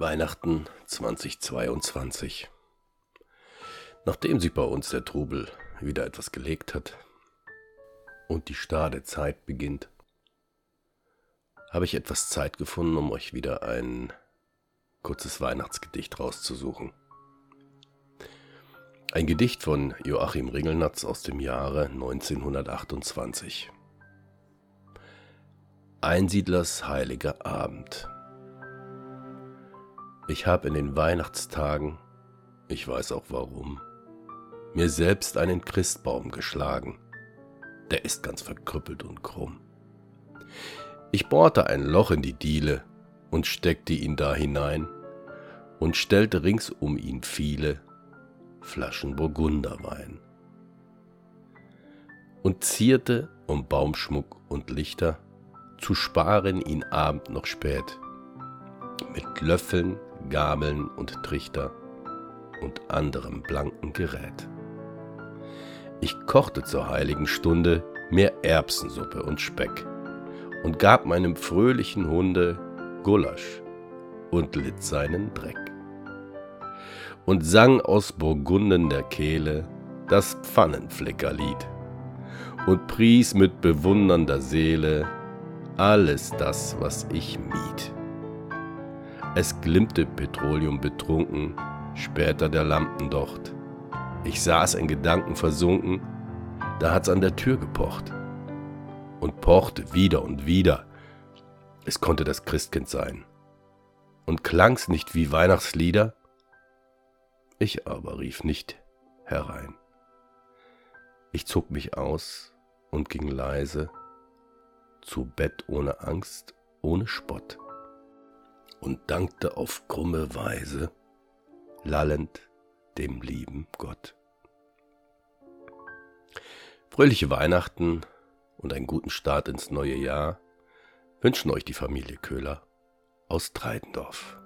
Weihnachten 2022. Nachdem sich bei uns der Trubel wieder etwas gelegt hat und die stade Zeit beginnt, habe ich etwas Zeit gefunden, um euch wieder ein kurzes Weihnachtsgedicht rauszusuchen. Ein Gedicht von Joachim Ringelnatz aus dem Jahre 1928. Einsiedlers heiliger Abend. Ich habe in den Weihnachtstagen, ich weiß auch warum, mir selbst einen Christbaum geschlagen. Der ist ganz verkrüppelt und krumm. Ich bohrte ein Loch in die Diele und steckte ihn da hinein und stellte rings um ihn viele Flaschen Burgunderwein und zierte um Baumschmuck und Lichter zu sparen ihn Abend noch spät mit Löffeln, Gabeln und Trichter und anderem blanken Gerät. Ich kochte zur heiligen Stunde mehr Erbsensuppe und Speck und gab meinem fröhlichen Hunde Gulasch und litt seinen Dreck und sang aus Burgunden der Kehle das Pfannenflickerlied und pries mit bewundernder Seele alles das, was ich mied. Es glimmte Petroleum betrunken, später der Lampendocht. Ich saß in Gedanken versunken, da hat's an der Tür gepocht. Und pochte wieder und wieder. Es konnte das Christkind sein. Und klang's nicht wie Weihnachtslieder? Ich aber rief nicht herein. Ich zog mich aus und ging leise zu Bett ohne Angst, ohne Spott und dankte auf krumme Weise, lallend dem lieben Gott. Fröhliche Weihnachten und einen guten Start ins neue Jahr wünschen euch die Familie Köhler aus Treidendorf.